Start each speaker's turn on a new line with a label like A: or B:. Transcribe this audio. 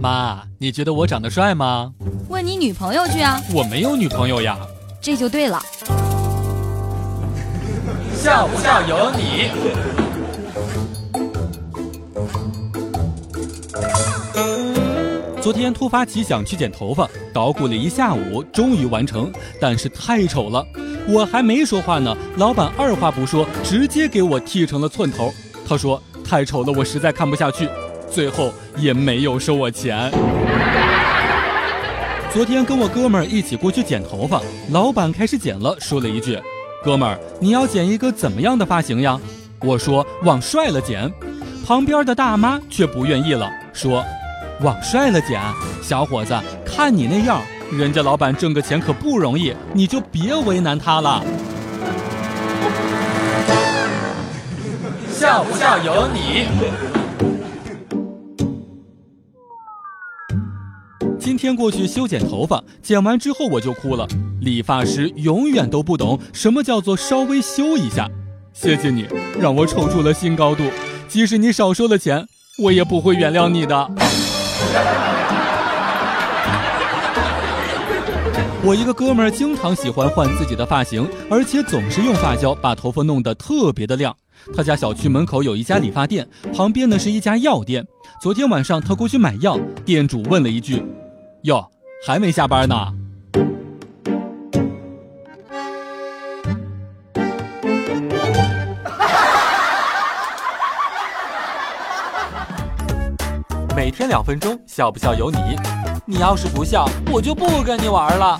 A: 妈，你觉得我长得帅吗？
B: 问你女朋友去啊！
A: 我没有女朋友呀。
B: 这就对了。
A: 笑不笑由你。昨天突发奇想去剪头发，捣鼓了一下午，终于完成，但是太丑了。我还没说话呢，老板二话不说，直接给我剃成了寸头。他说太丑了，我实在看不下去，最后也没有收我钱。昨天跟我哥们儿一起过去剪头发，老板开始剪了，说了一句：“哥们儿，你要剪一个怎么样的发型呀？”我说：“往帅了剪。”旁边的大妈却不愿意了，说：“往帅了剪，小伙子，看你那样，人家老板挣个钱可不容易，你就别为难他了。”笑不笑由你。今天过去修剪头发，剪完之后我就哭了。理发师永远都不懂什么叫做稍微修一下。谢谢你，让我瞅出了新高度。即使你少收了钱，我也不会原谅你的。我一个哥们儿经常喜欢换自己的发型，而且总是用发胶把头发弄得特别的亮。他家小区门口有一家理发店，旁边呢是一家药店。昨天晚上他过去买药，店主问了一句。哟，还没下班呢。每天两分钟，笑不笑由你。你要是不笑，我就不跟你玩了。